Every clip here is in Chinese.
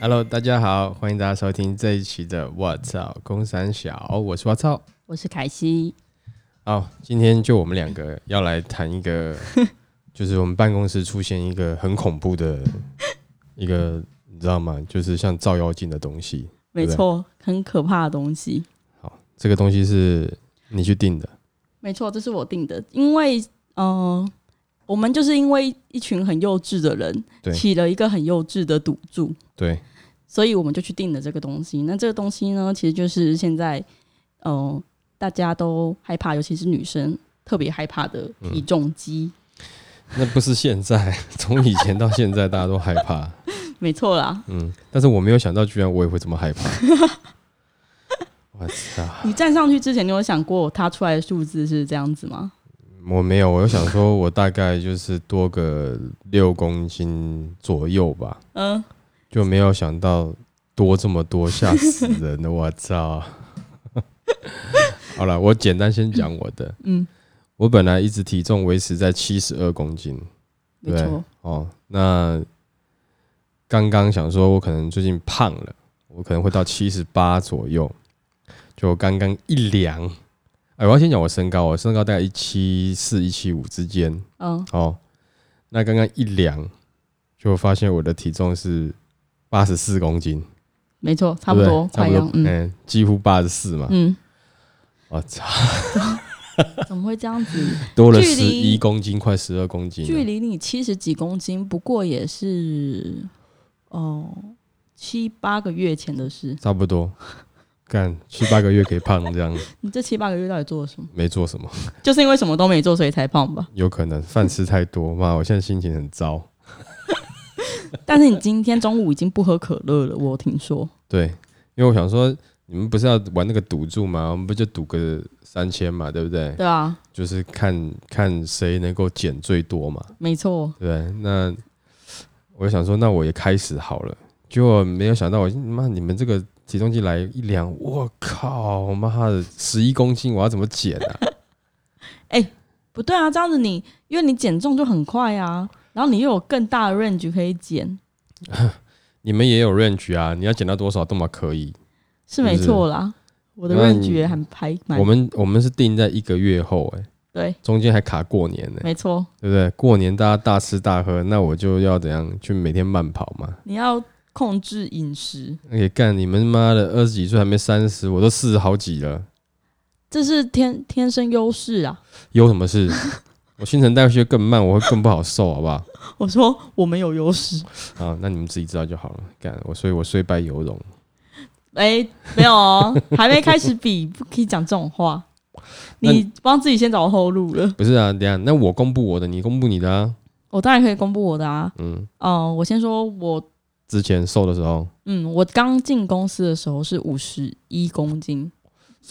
Hello，大家好，欢迎大家收听这一期的《我操公三小》，我是我操。我是凯西，好，今天就我们两个要来谈一个，就是我们办公室出现一个很恐怖的 一个，你知道吗？就是像照妖镜的东西。没错，很可怕的东西。好，这个东西是你去定的，没错，这是我定的，因为嗯、呃我们就是因为一群很幼稚的人起了一个很幼稚的赌注，对，所以我们就去定了这个东西。那这个东西呢，其实就是现在嗯、呃大家都害怕，尤其是女生特别害怕的体重机。那不是现在，从以前到现在大家都害怕，没错啦，嗯，但是我没有想到，居然我也会这么害怕。我操！你站上去之前，你有想过它出来的数字是这样子吗？我没有，我有想说，我大概就是多个六公斤左右吧，嗯，就没有想到多这么多，吓死人了！我操！好了，我简单先讲我的。嗯，我本来一直体重维持在七十二公斤，对没错，哦，那刚刚想说，我可能最近胖了，我可能会到七十八左右，就刚刚一量，哎，我要先讲我身高，我身高大概一七四、一七五之间，嗯，哦，那刚刚一量，就发现我的体重是八十四公斤，没错，差不多，差不多，快要，嗯。嗯，几乎八十四嘛，嗯，我操，怎么会这样子？多了十一公斤，快十二公斤，距离你七十几公斤，不过也是哦七八个月前的事。差不多，干七八个月可以胖这样，你这七八个月到底做了什么？没做什么。就是因为什么都没做，所以才胖吧？有可能饭吃太多，妈，我现在心情很糟。但是你今天中午已经不喝可乐了，我听说。对，因为我想说，你们不是要玩那个赌注吗？我们不就赌个三千嘛，对不对？对啊，就是看看谁能够减最多嘛，没错，对？那我就想说，那我也开始好了，结果没有想到我，妈，你们这个体重计来一量，我靠，妈的，十一公斤，我要怎么减啊？不对啊，这样子你因为你减重就很快啊，然后你又有更大的 range 可以减，你们也有 range 啊，你要减到多少都嘛可以。是没错啦。我的 range 也很排满我，们我们是定在一个月后、欸，对，中间还卡过年呢、没错，对不对？过年大家大吃大喝，那我就要怎样去每天慢跑嘛？你要控制饮食，而且干你们妈的二十几岁还没三十，我都四十好几了，这是天天生优势啊。有什么事？我新陈代谢更慢，我会更不好受，好不好？我说我们有优势，啊，那你们自己知道就好了。干我，所以我虽败犹荣。哎、没有哦，还没开始比，不可以讲这种话。你帮自己先找后路了。不是啊，等一下，那我公布我的，你公布你的啊。我当然可以公布我的啊。嗯，哦、我先说我，之前瘦的时候，嗯，我刚进公司的时候是五十一公斤，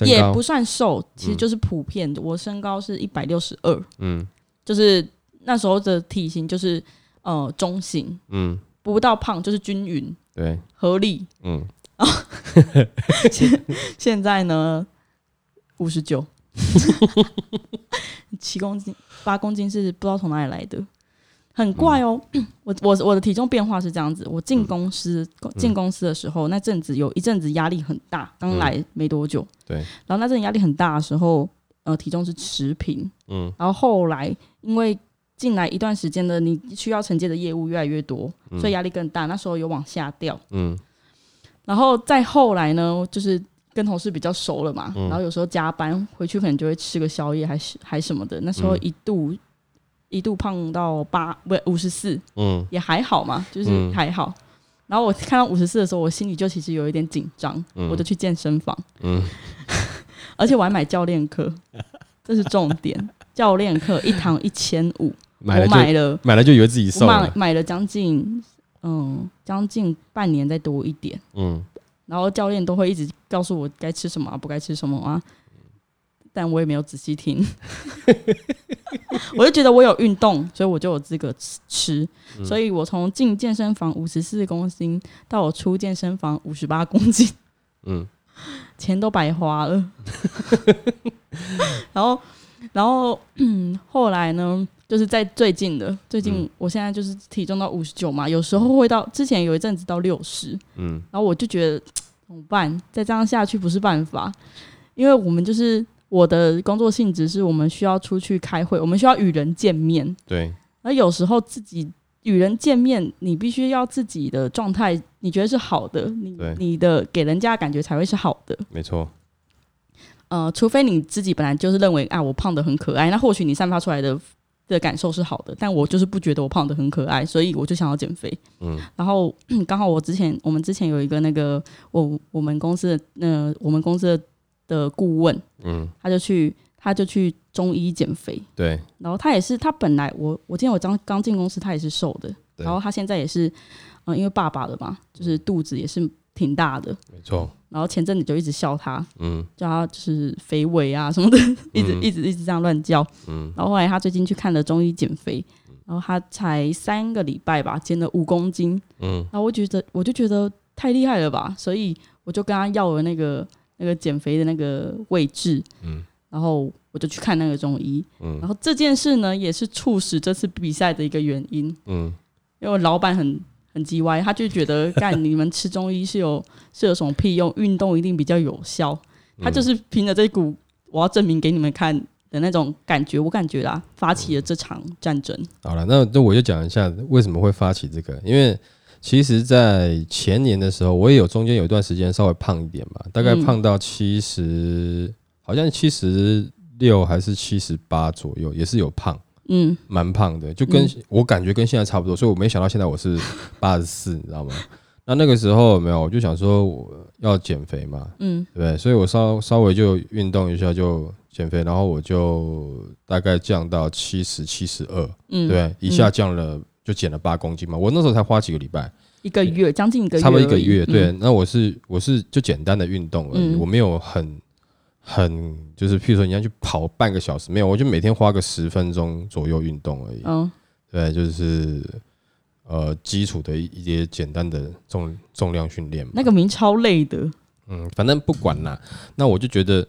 也不，算瘦，其实嗯就是普遍。我身高是一百六十二，嗯。就是那时候的体型就是呃中型，嗯，不到胖，就是均匀对，合理。嗯，现 现在呢，五十九，七公斤，八公斤是不知道从哪里来的，很怪哦。我我我的体重变化是这样子，我进公司、进公司的时候，那阵子有一阵子压力很大，刚来没多久，对，然后那阵压力很大的时候，呃，体重是持平，嗯。然后后来因为进来一段时间的，你需要承接的业务越来越多，所以压力更大，那时候有往下掉。嗯。然后再后来呢，就是跟同事比较熟了嘛，嗯。然后有时候加班回去可能就会吃个宵夜，还是还什么的。那时候嗯。一度、一度胖到八不五十四，嗯。也还好嘛，就是嗯。还好。然后我看到五十四的时候，我心里就其实有一点紧张，嗯。我就去健身房，嗯，而且我还买教练课，这是重点。教练课一堂一千五，我买了就买了，买了就以为自己我瘦了，买买了将近嗯将近半年再多一点。嗯。然后教练都会一直告诉我该吃什么、啊，不该吃什么啊，但我也没有仔细听，我就觉得我有运动，所以我就有资格吃所以我从进健身房五十四公斤到我出健身房五十八公斤，嗯。钱都白花了。然后然后嗯，后来呢，就是在最近的最近，嗯。我现在就是体重到五十九嘛，有时候会到之前有一阵子到六十，嗯。然后我就觉得 怎么办？再这样下去不是办法，因为我们就是我的工作性质是我们需要出去开会，我们需要与人见面，对，而有时候自己与人见面，你必须要自己的状态，你觉得是好的，你你的给人家的感觉才会是好的。没错，呃，除非你自己本来就是认为啊，我胖的很可爱，那或许你散发出来的的感受是好的，但我就是不觉得我胖的很可爱，所以我就想要减肥。嗯。然后刚好我之前我们之前有一个那个我我们公司的呃我们公司的的顾问，嗯，他就去他就去中医减肥，对，然后他也是他本来我我今天我刚刚进公司他也是瘦的，对。然后他现在也是嗯、呃因为爸爸了嘛，就是肚子也是挺大的，没错，然后前阵子就一直笑他，嗯。叫他就是肥尾啊什么的，一直嗯。一直一直这样乱叫。嗯。然后后来他最近去看了中医减肥，然后他才三个礼拜吧，减了五公斤。嗯。然后我觉得我就觉得太厉害了吧，所以我就跟他要了那个那个减肥的那个位置，嗯然后我就去看那个中医。嗯然后这件事呢，也是促使这次比赛的一个原因，嗯，因为老板很。很叽歪，他就觉得 干你们吃中医是有是有什么屁用？运动一定比较有效。他就是凭着这股我要证明给你们看的那种感觉，我感觉啦，发起了这场战争。好了，那那我就讲一下为什么会发起这个，因为其实，在前年的时候，我也有中间有一段时间稍微胖一点吧，大概嗯。胖到七十、好像七十六还是七十八左右，也是有胖，嗯。蛮胖的，就跟、嗯。我感觉跟现在差不多，所以我没想到现在我是 八十四，你知道吗？那那个时候有没有，我就想说我要减肥嘛，嗯。对不对？所以我稍稍微就运动一下就减肥，然后我就大概降到七十七十二，嗯，对，一下降了就减了八公斤嘛。我那时候才花几个礼拜，一个月将近一个月，差不多一个月。对，嗯，那我是我是就简单的运动而已，嗯我没有很很就是，譬如说你要去跑半个小时，没有，我就每天花个十分钟左右运动而已。嗯对，就是呃基础的一一些简单的重重量训练。那个名超累的，嗯，反正不管啦。那我就觉得，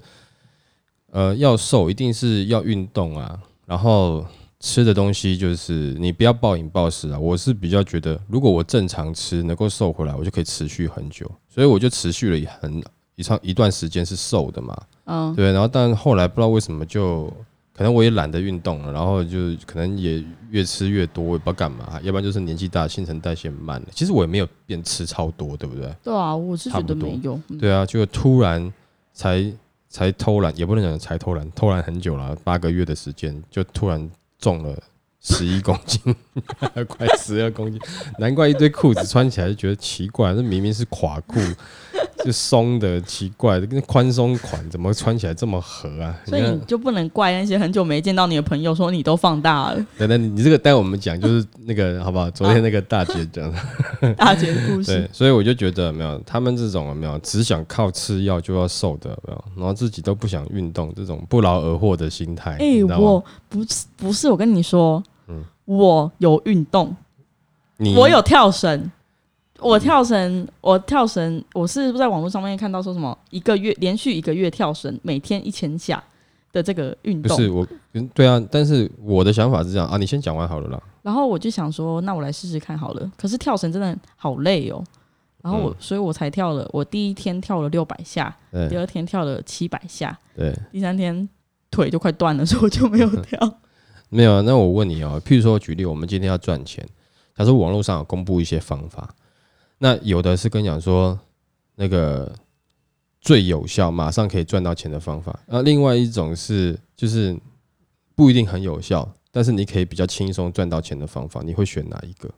呃，要瘦一定是要运动啊，然后吃的东西就是你不要暴饮暴食啊。我是比较觉得，如果我正常吃能够瘦回来，我就可以持续很久，所以我就持续了很一长一段时间是瘦的嘛，嗯对。然后但后来不知道为什么就。可能我也懒得运动了，然后就可能也越吃越多，我也不知道干嘛，要不然就是年纪大，新陈代谢慢了。其实我也没有变吃超多，对不对？对啊，我是觉得没用。嗯对啊，就突然才才偷懒，也不能讲才偷懒，偷懒很久了，八个月的时间就突然重了十一公斤，快十二公斤，难怪一堆裤子穿起来就觉得奇怪，这明明是垮裤，就松的，奇怪，跟宽松款怎么穿起来这么合啊？所以你，就不能怪那些很久没见到你的朋友说你都放大了。等等，你这个待我们讲，就是那个好不好？昨天那个大姐讲的。大姐的故事对事，，所以我就觉得有没有他们这种有没有只想靠吃药就要瘦的有没有，然后自己都不想运动，这种不劳而获的心态。哎、你知道吗我不是不是，我跟你说，嗯我有运动，我有跳绳。我跳绳，我跳绳，我是在网络上面看到说什么一个月连续一个月跳绳，每天一千下的这个运动。不是我，嗯对啊，但是我的想法是这样啊，你先讲完好了啦。然后我就想说，那我来试试看好了。可是跳绳真的好累哦。然后我，嗯所以我才跳了。我第一天跳了六百下，第对二天跳了七百下，对，第三天腿就快断了，所以我就没有 跳。没有啊。那我问你哦，譬如说举例，我们今天要赚钱，假设网络上有公布一些方法，那有的是跟你讲说那个最有效，马上可以赚到钱的方法，那另外一种是就是不一定很有效，但是你可以比较轻松赚到钱的方法，你会选哪一个？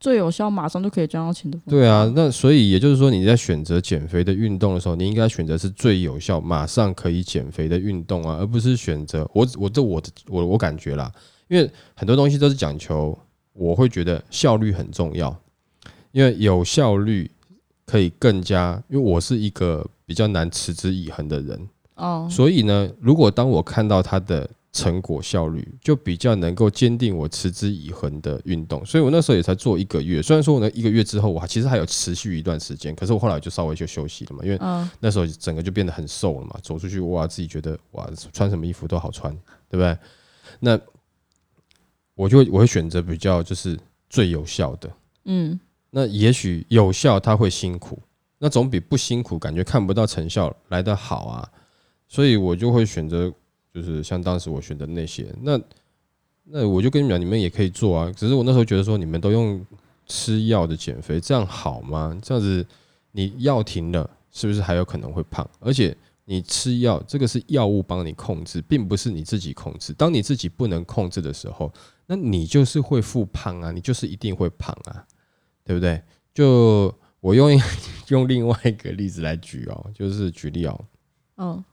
最有效，马上就可以赚到钱的方法。对啊，那所以也就是说，你在选择减肥的运动的时候，你应该选择是最有效、马上可以减肥的运动啊，而不是选择我我这我的我我感觉啦，因为很多东西都是讲求，我会觉得效率很重要，因为有效率可以更加，因为我是一个比较难持之以恒的人，哦，所以呢，如果当我看到它的成果效率，就比较能够坚定我持之以恒的运动。所以我那时候也才做一个月，虽然说我那一个月之后，我还其实还有持续一段时间，可是我后来就稍微就休息了嘛，因为嗯那时候整个就变得很瘦了嘛，走出去哇，自己觉得哇，穿什么衣服都好穿，对不对？那我就会我会选择比较就是最有效的。嗯那也许有效，它会辛苦，那总比不辛苦，感觉看不到成效来得好啊。所以我就会选择，就是像当时我选的那些。那那我就跟你们讲，你们也可以做啊。只是我那时候觉得说，你们都用吃药的减肥，这样好吗？这样子你药停了，是不是还有可能会胖？而且你吃药，这个是药物帮你控制，并不是你自己控制。当你自己不能控制的时候，那你就是会复胖啊，你就是一定会胖啊。对不对？就我用一 用另外一个例子来举哦，就是举例哦，哦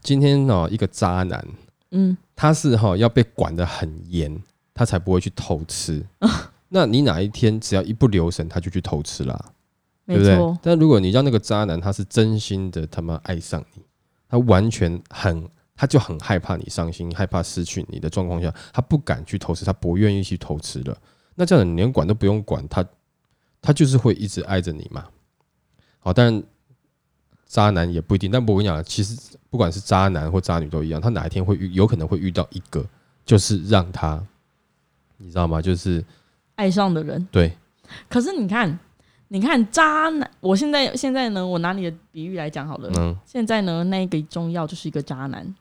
今天哦一个渣男，嗯他是哈、要被管得很严，他才不会去偷吃。那你哪一天只要一不留神，他就去偷吃啦，对不对？，但如果你让那个渣男他是真心的他妈爱上你，他完全很。他就很害怕你伤心，害怕失去你的状况下，他不敢去偷吃，他不愿意去偷吃了。那这样你连管都不用管，他他就是会一直爱着你嘛。好，当然渣男也不一定，但我跟你讲，其实不管是渣男或渣女都一样，他哪一天会遇，有可能会遇到一个，就是让他，你知道吗？就是爱上的人。对，可是你看，你看渣男，我现在现在呢，我拿你的比喻来讲好了。嗯，现在呢，那个中药就是一个渣男，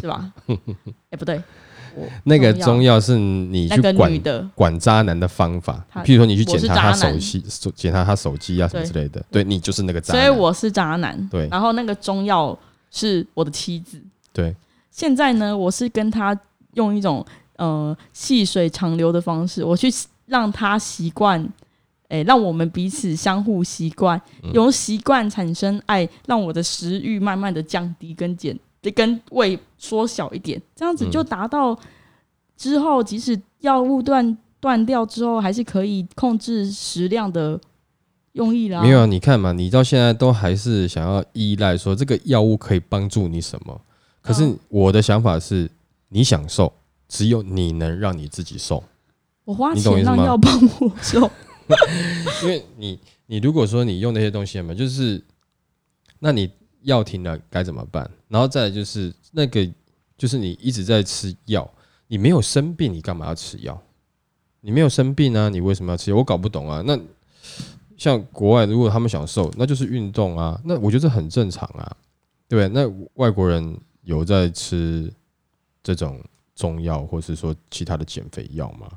是吧？哎、不对，我那个中中药是你那个去管管渣男的方法，他譬如说你去检查他手机、手检查他手机啊什么之类的，对你就是那个渣所以。我是渣男。对。然后那个中药是我的妻子。对，现在呢，我是跟他用一种呃细水长流的方式，我去让他习惯，哎、让我们彼此相互习惯，嗯。由习惯产生爱，让我的食欲慢慢的降低跟减，跟胃缩小一点，这样子嗯就达到之后，即使药物断断掉之后，还是可以控制食量的用意啦。没有啊，你看嘛，你到现在都还是想要依赖说这个药物可以帮助你什么？可是嗯我的想法是，你想瘦，只有你能让你自己瘦，我花钱让药帮我瘦，因为你你如果说你用那些东西嘛，就是那你药停了该怎么办？然后再来就是那个就是你一直在吃药，你没有生病，你干嘛要吃药？你没有生病啊，你为什么要吃药？我搞不懂啊。那像国外，如果他们想瘦，那就是运动啊，那我觉得这很正常啊，对不对？那外国人有在吃这种中药，或是说其他的减肥药吗？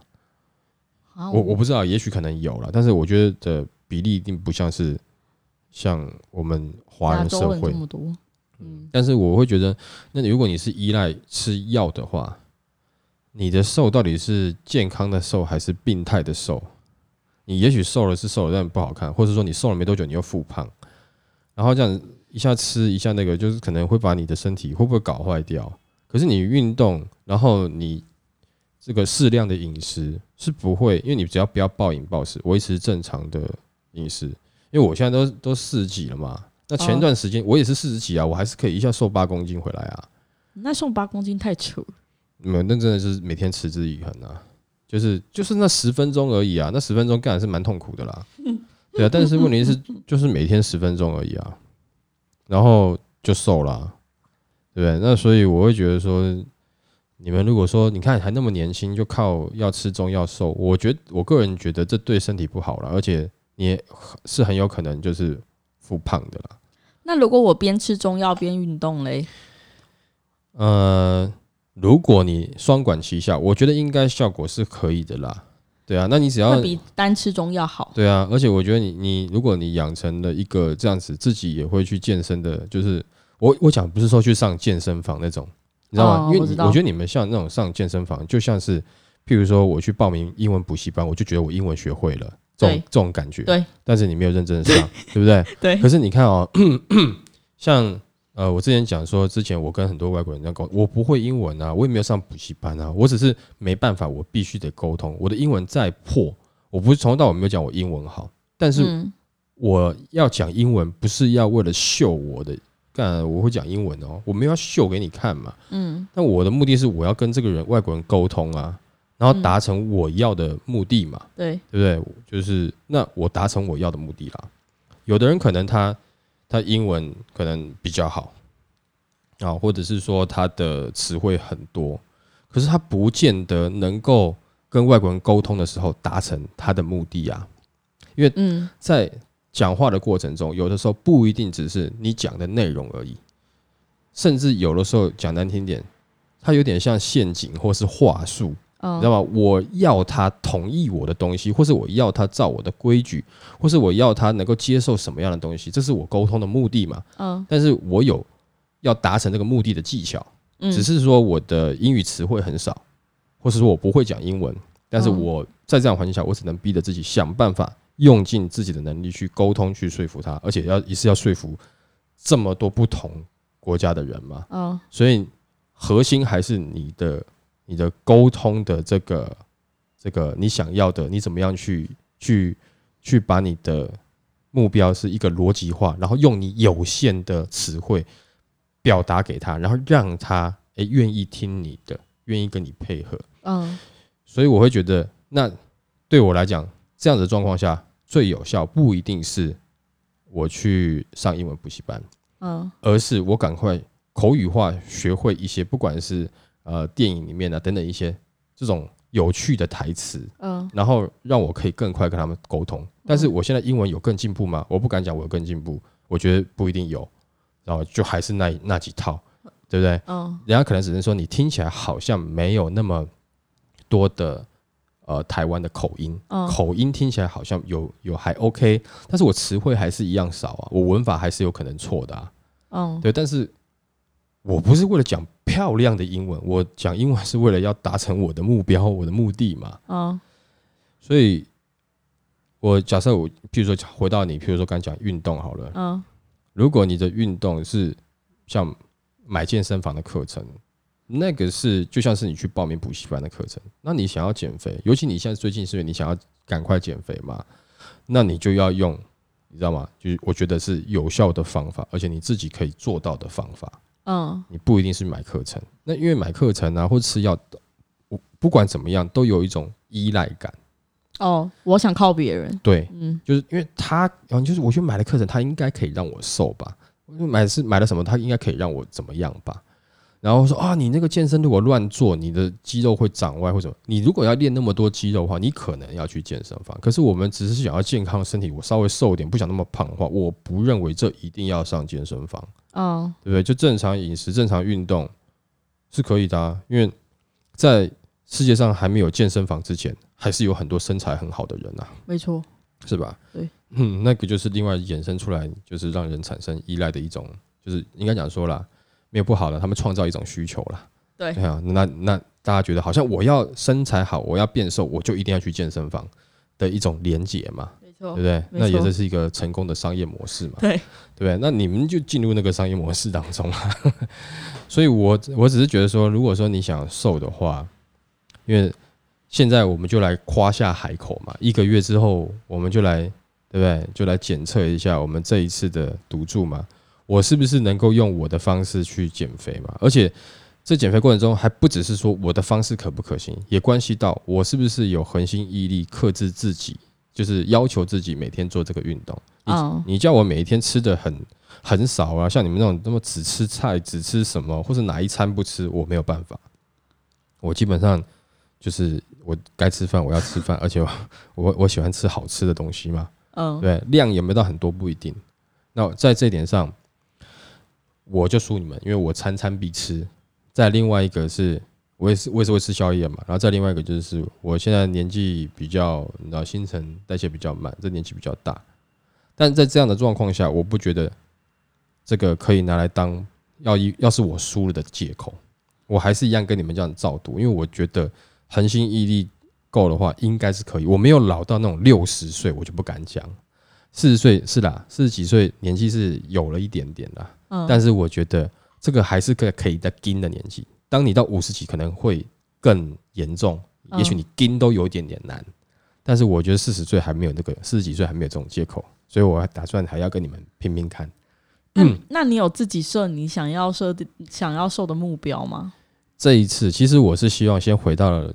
啊我我不知道，也许可能有了，但是我觉得的比例一定不像是像我们华人社会，这么多，嗯，但是我会觉得，那你如果你是依赖吃药的话，你的瘦到底是健康的瘦还是病态的瘦？你也许瘦了是瘦了，但不好看，或者说你瘦了没多久你又复胖，然后这样一下吃一下那个，就是可能会把你的身体会不会搞坏掉？可是你运动，然后你这个适量的饮食是不会，因为你只要不要暴饮暴食，维持正常的饮食。因为我现在都都四十几了嘛，那前一段时间我也是四十几啊，我还是可以一下瘦八公斤回来啊。那瘦八公斤太扯了。没有，那真的是每天持之以恒啊，就是就是那十分钟而已啊，那十分钟干是蛮痛苦的啦。对啊，但是问题是就是每天十分钟而已啊，然后就瘦啦，对不对？那所以我会觉得说，你们如果说你看还那么年轻，就靠要吃中药瘦，我觉得我个人觉得这对身体不好了，而且你是很有可能就是复胖的啦。那如果我边吃中药边运动嘞？呃，如果你双管齐下，我觉得应该效果是可以的啦。对啊，那你只要比单吃中药好。对啊，而且我觉得你你如果你养成了一个这样子，自己也会去健身的，就是我我讲不是说去上健身房那种，你知道吗？因为我觉得你们像那种上健身房，就像是譬如说我去报名英文补习班，我就觉得我英文学会了，这种这种感觉。对，但是你没有认真的上，对不对？对可是你看哦，像呃，我之前讲说，之前我跟很多外国人在沟，我不会英文啊，我也没有上补习班啊，我只是没办法，我必须得沟通。我的英文再破，我不是从头到尾没有讲我英文好，但是嗯，我要讲英文，不是要为了秀我的干我会讲英文哦，我没有要秀给你看嘛。嗯，但我的目的是我要跟这个人外国人沟通啊，然后达成我要的目的嘛，对，对不对？就是那我达成我要的目的啦。有的人可能他他英文可能比较好啊，或者是说他的词汇很多，可是他不见得能够跟外国人沟通的时候达成他的目的啊。因为嗯在讲话的过程中，有的时候不一定只是你讲的内容而已，甚至有的时候讲难听点，它有点像陷阱或是话术。你知道嗯吗？我要他同意我的东西，或是我要他照我的规矩，或是我要他能够接受什么样的东西，这是我沟通的目的嘛？嗯但是我有要达成这个目的的技巧，嗯，只是说我的英语词汇很少，或是说我不会讲英文，但是嗯我在这样环境下，我只能逼着自己想办法，用尽自己的能力去沟通，去说服他，而且要一是要说服这么多不同国家的人嘛。嗯所以核心还是你的你的沟通的这个这个你想要的，你怎么样去去去把你的目标是一个逻辑化，然后用你有限的词汇表达给他，然后让他诶愿意听你的，愿意跟你配合。嗯所以我会觉得，那对我来讲，这样的状况下最有效不一定是我去上英文补习班，嗯而是我赶快口语化学会一些，不管是呃电影里面啊等等一些这种有趣的台词，嗯然后让我可以更快跟他们沟通。但是我现在英文有更进步吗？我不敢讲我有更进步，我觉得不一定有，然后就还是那那几套，对不对？嗯人家可能只是说你听起来好像没有那么多的呃台湾的口音，嗯口音听起来好像有有还 OK，但是我词汇还是一样少啊，我文法还是有可能错的啊。嗯对，但是我不是为了讲漂亮的英文，我讲英文是为了要达成我的目标、我的目的嘛。嗯所以，我假设我，譬如说回到你，譬如说刚讲运动好了，嗯如果你的运动是像买健身房的课程，那个是就像是你去报名补习班的课程，那你想要减肥，尤其你现在最近是你想要赶快减肥嘛，那你就要用，你知道吗？就是我觉得是有效的方法，而且你自己可以做到的方法。嗯你不一定是买课程，那因为买课程啊或吃药，我不管怎么样都有一种依赖感。哦，我想靠别人，对，嗯就是因为他，然后就是我去买了课程，他应该可以让我瘦吧？买是买了什么，他应该可以让我怎么样吧？然后说啊，你那个健身如果乱做，你的肌肉会长歪或者你如果要练那么多肌肉的话，你可能要去健身房。可是我们只是想要健康身体，我稍微瘦一点，不想那么胖的话，我不认为这一定要上健身房。嗯对不对？就正常饮食、正常运动是可以的、啊，因为在世界上还没有健身房之前，还是有很多身材很好的人啊，没错，是吧？对，嗯，那个就是另外衍生出来，就是让人产生依赖的一种，就是应该讲说啦，没有不好的，他们创造一种需求啦。对对啊，那那大家觉得好像我要身材好，我要变瘦，我就一定要去健身房的一种连结嘛，没错对不，对？那也错这是一个成功的商业模式嘛。对，对不对？那你们就进入那个商业模式当中了。所以我我只是觉得说，如果说你想瘦的话，因为现在我们就来夸下海口嘛，一个月之后我们就来，对不对？就来检测一下我们这一次的赌注嘛，我是不是能够用我的方式去减肥嘛？而且这减肥过程中还不只是说我的方式可不可行，也关系到我是不是有恒心毅力克制自己，就是要求自己每天做这个运动。你嗯你叫我每一天吃的很很少啊，像你们那种那么只吃菜只吃什么，或是哪一餐不吃，我没有办法。我基本上就是我该吃饭我要吃饭，而且我 我我喜欢吃好吃的东西嘛。嗯对，量有没有到很多不一定。那在这一点上，我就输你们，因为我餐餐必吃。再另外一个是，我也是我也是会吃宵夜嘛。然后再另外一个就是，我现在年纪比较，你知道新陈代谢比较慢，这年纪比较大。但在这样的状况下，我不觉得这个可以拿来当要一要是我输了的借口。我还是一样跟你们这样照读，因为我觉得恒心毅力够的话，应该是可以。我没有老到那种六十岁，我就不敢讲。四十岁是啦，四十几岁年纪是有了一点点啦，嗯，但是我觉得这个还是可可以在盯的年纪。当你到五十几，可能会更严重，嗯也许你盯都有一点点难。但是我觉得四十岁还没有那个，四十几岁还没有这种借口，所以我还打算还要跟你们拼拼看。嗯那你有自己设你想要设定想要瘦的目标吗？这一次其实我是希望先回到了，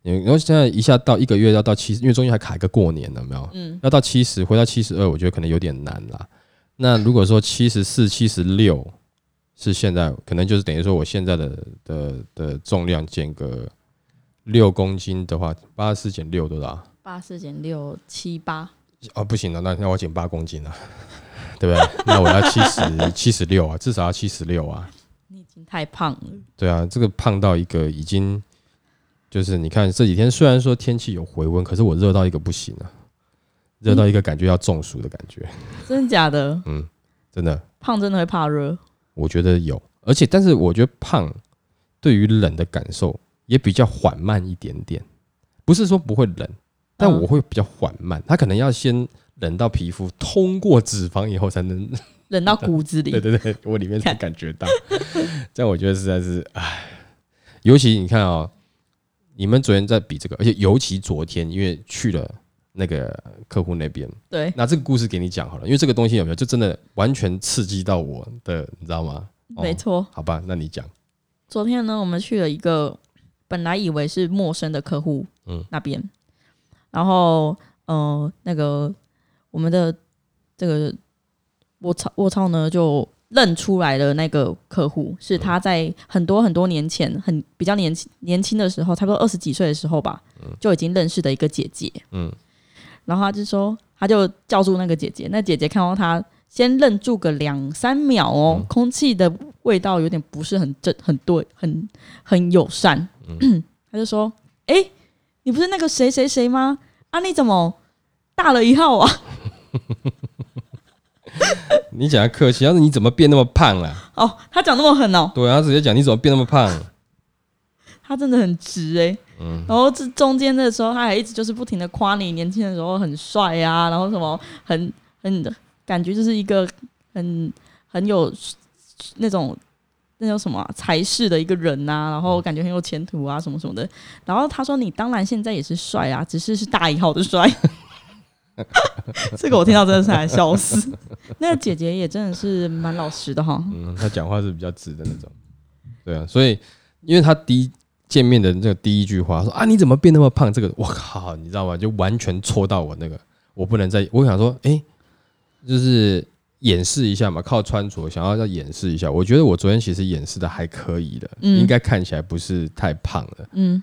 然后现在一下到一个月要到七十，因为中间还卡一个过年了，没有？嗯，要到七十，回到七十二，我觉得可能有点难啦。那如果说七十四、七十六是现在，可能就是等于说我现在的的的重量减个六公斤的话，八十四减六多少？八四减六七八。哦，不行了，那那我减八公斤了，对不对？那我要七十七十六啊，至少要七十六啊。你已经太胖了。对啊，这个胖到一个已经就是你看这几天虽然说天气有回温，可是我热到一个不行啊，热到一个感觉要中暑的感觉。真的假的？嗯，真的。胖真的会怕热？我觉得有，而且但是我觉得胖对于冷的感受也比较缓慢一点点，不是说不会冷，但我会比较缓慢，它可能要先冷到皮肤通过脂肪以后才能 冷到骨子里。对对对，我里面才感觉到。这样我觉得实在是唉，尤其你看啊，你们昨天在比这个，而且尤其昨天因为去了那个客户那边，对，那这个故事给你讲好了，因为这个东西有没有就真的完全刺激到我的，你知道吗？没错。好吧，那你讲。昨天呢，我们去了一个本来以为是陌生的客户，嗯，那边，然后呃，那个我们的这个我操我操呢就。认出来的那个客户是他在很多很多年前，很比较年轻年轻的时候，差不多二十几岁的时候吧，就已经认识的一个姐姐。嗯，然后他就说，他就叫住那个姐姐，那姐姐看到他，先愣住个两三秒哦，空气的味道有点不是很正，很对，很很友善。他就说：“哎，你不是那个谁谁谁吗？啊，你怎么大了一号啊？” 你讲客气，要是你怎么变那么胖了？哦，他讲那么狠哦。对啊，他直接讲你怎么变那么胖。他真的很直哎。嗯。然后这中间的时候，他还一直就是不停的夸你年轻的时候很帅啊，然后什么很很感觉就是一个很很有那种那叫什么才势的一个人呐，然后感觉很有前途啊什么什么的。然后他说：“你当然现在也是帅啊，只是是大一号的帅。”这个我听到真的是还笑死。那个姐姐也真的是蛮老实的哈。嗯，她讲话是比较直的那种。对啊，所以因为她第一见面的这个第一句话说啊你怎么变那么胖？这个我靠，你知道吗？就完全戳到我那个，我不能再我想说，哎，就是演示一下嘛，靠穿着想要再演示一下。我觉得我昨天其实演示的还可以的，应该看起来不是太胖了。嗯，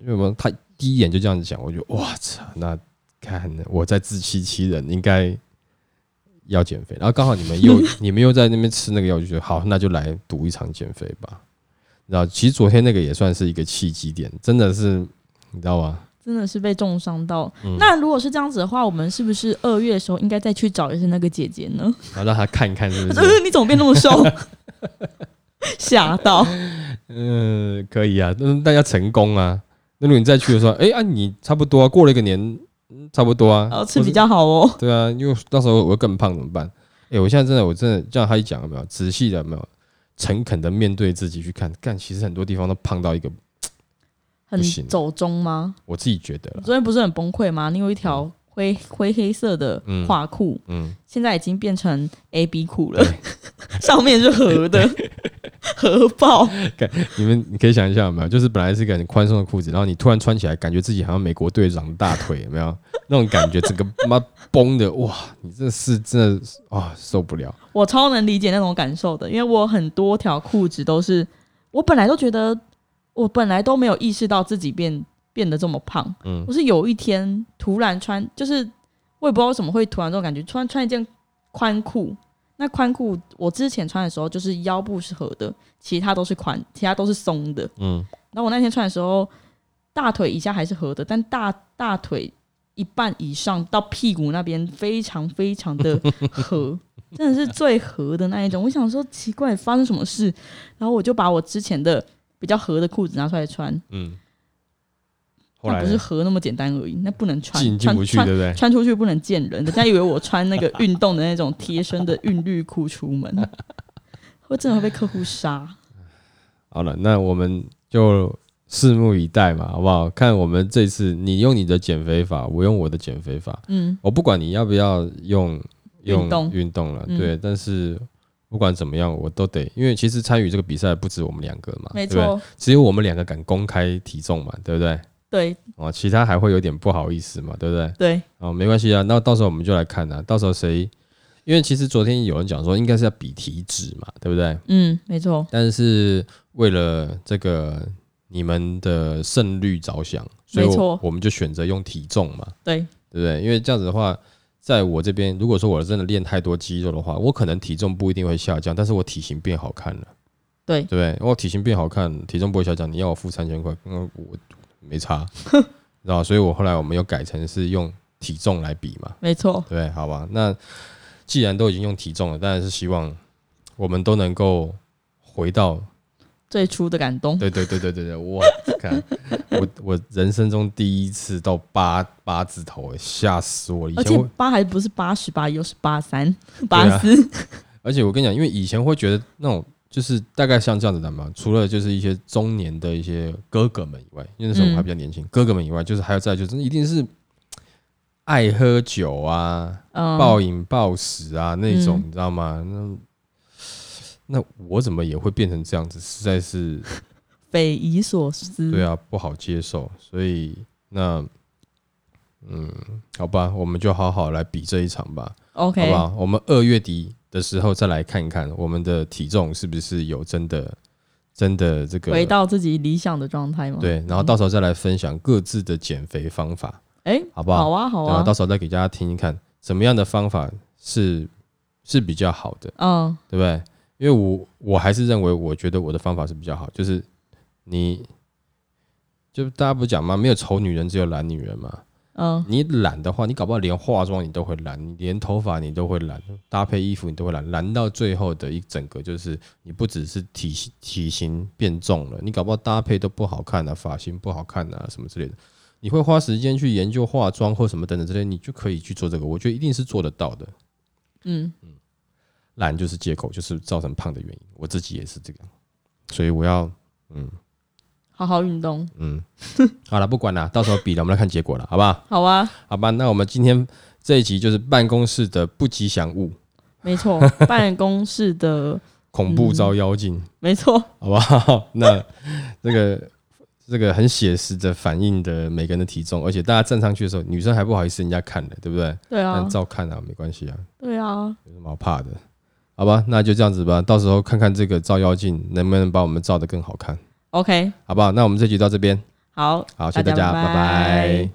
因为我他第一眼就这样子讲，我就哇操，那。看我在自欺欺人，应该要减肥，然后刚好你们又 你们又在那边吃那个药，就觉得好，那就来赌一场减肥吧。然后其实昨天那个也算是一个契机点，真的是你知道吗？真的是被重伤到。那如果是这样子的话，我们是不是二月的时候应该再去找一下那个姐姐呢？然后让她看一看，是不是？你怎么变那么瘦？吓到。嗯，可以啊，那但要成功啊。那如果你再去的时候，哎啊，你差不多过了一个年。差不多啊，吃比较好哦。对啊，因为到时候我会更胖怎么办？哎，我现在真的，我真的这样他一讲有没有仔细的没有诚恳的面对自己去看，干其实很多地方都胖到一个很走中吗？我自己觉得，昨天不是很崩溃吗？你有一条灰灰黑色的垮裤，嗯，现在已经变成 A B 裤了，上面是合的。核爆！你们你可以想一下有没有？就是本来是一个很宽松的裤子，然后你突然穿起来，感觉自己好像美国队长的大腿，有没有那种感觉？整个妈崩的哇！你这是真的啊，受不了！我超能理解那种感受的，因为我很多条裤子都是，我本来都觉得，我本来都没有意识到自己变变得这么胖。嗯，我是有一天突然穿，就是我也不知道为什么会突然这种感觉，突然穿一件宽裤。那宽裤我之前穿的时候就是腰部是合的，其他都是宽，其他都是松的。嗯，然后我那天穿的时候，大腿以下还是合的，但大大腿一半以上到屁股那边非常非常的合，真的是最合的那一种。我想说奇怪发生什么事，然后我就把我之前的比较合的裤子拿出来穿。嗯。那不是合那么简单而已，那不能穿，穿不去，对不对？穿出去不能见人，人家以为我穿那个运动的那种贴身的韵律裤出门，会真的会被客户杀。好了，那我们就拭目以待嘛，好不好？看我们这次你用你的减肥法，我用我的减肥法。嗯，我不管你要不要用用运动。了，对，但是不管怎么样，我都得，因为其实参与这个比赛不止我们两个嘛，没错，只有我们两个敢公开体重嘛，对不对？对。哦，其他还会有点不好意思嘛，对不对？对，哦，没关系啊，那到时候我们就来看啊，到时候谁，因为其实昨天有人讲说应该是要比体脂嘛，对不对？嗯，没错，但是为了这个你们的胜率着想，所以我没错。我们就选择用体重嘛，对，对不对？因为这样子的话，在我这边，如果说我真的练太多肌肉的话，我可能体重不一定会下降，但是我体型变好看了，对对？我体型变好看，体重不会下降，你要我付三千块，嗯，我没差，知道吧？所以我后来我们又改成是用体重来比嘛，没错，对？好吧，那既然都已经用体重了，当然是希望我们都能够回到最初的感动，对对对对对对，我看我我人生中第一次到八八字头，吓死我了！以而且前会，八还不是八十八，又是八三、啊八四，而且我跟你讲，因为以前会觉得那种就是大概像这样子的嘛，除了就是一些中年的一些哥哥们以外，因为那时候我还比较年轻，哥哥们以外，就是还有再就是一定是爱喝酒啊、嗯，暴饮暴食啊那种，嗯你知道吗？那那我怎么也会变成这样子？实在是 匪夷所思。对啊，不好接受，所以那嗯，好吧，我们就好好来比这一场吧，好，OK，不好？我们二月底的时候再来看一看我们的体重是不是有真的真的这个回到自己理想的状态吗？，对，然后到时候再来分享各自的减肥方法，哎，好不好？好啊，好然后啊，到时候再给大家听一看，什么样的方法是是比较好的，嗯，对不对？因为我我还是认为，我觉得我的方法是比较好，就是你就大家不讲吗？没有丑女人，只有懒女人嘛。嗯，你懒的话，你搞不好连化妆你都会懒，你连头发你都会懒，搭配衣服你都会懒，懒到最后的一整个就是你不只是体型体型变重了，你搞不好搭配都不好看啊，发型不好看啊，什么之类的。你会花时间去研究化妆或什么等等之类，你就可以去做这个，我觉得一定是做得到的。嗯，懒就是借口，就是造成胖的原因。我自己也是这样，所以我要嗯好好运动，嗯，好了，不管了，到时候比了，我们来看结果了，好不好？好啊，好吧，那我们今天这一集就是办公室的不吉祥物，没错，办公室的，恐怖招妖精，没错，好不好？那这个这个很写实的反映的每个人的体重，而且大家站上去的时候，女生还不好意思人家看的，对不对？对啊但，照看啊，没关系啊，对啊，有什么好怕的？好吧，那就这样子吧，到时候看看这个照妖镜能不能把我们照得更好看，，OK，好不好？那我们这集到这边，好，好，谢谢大家，拜拜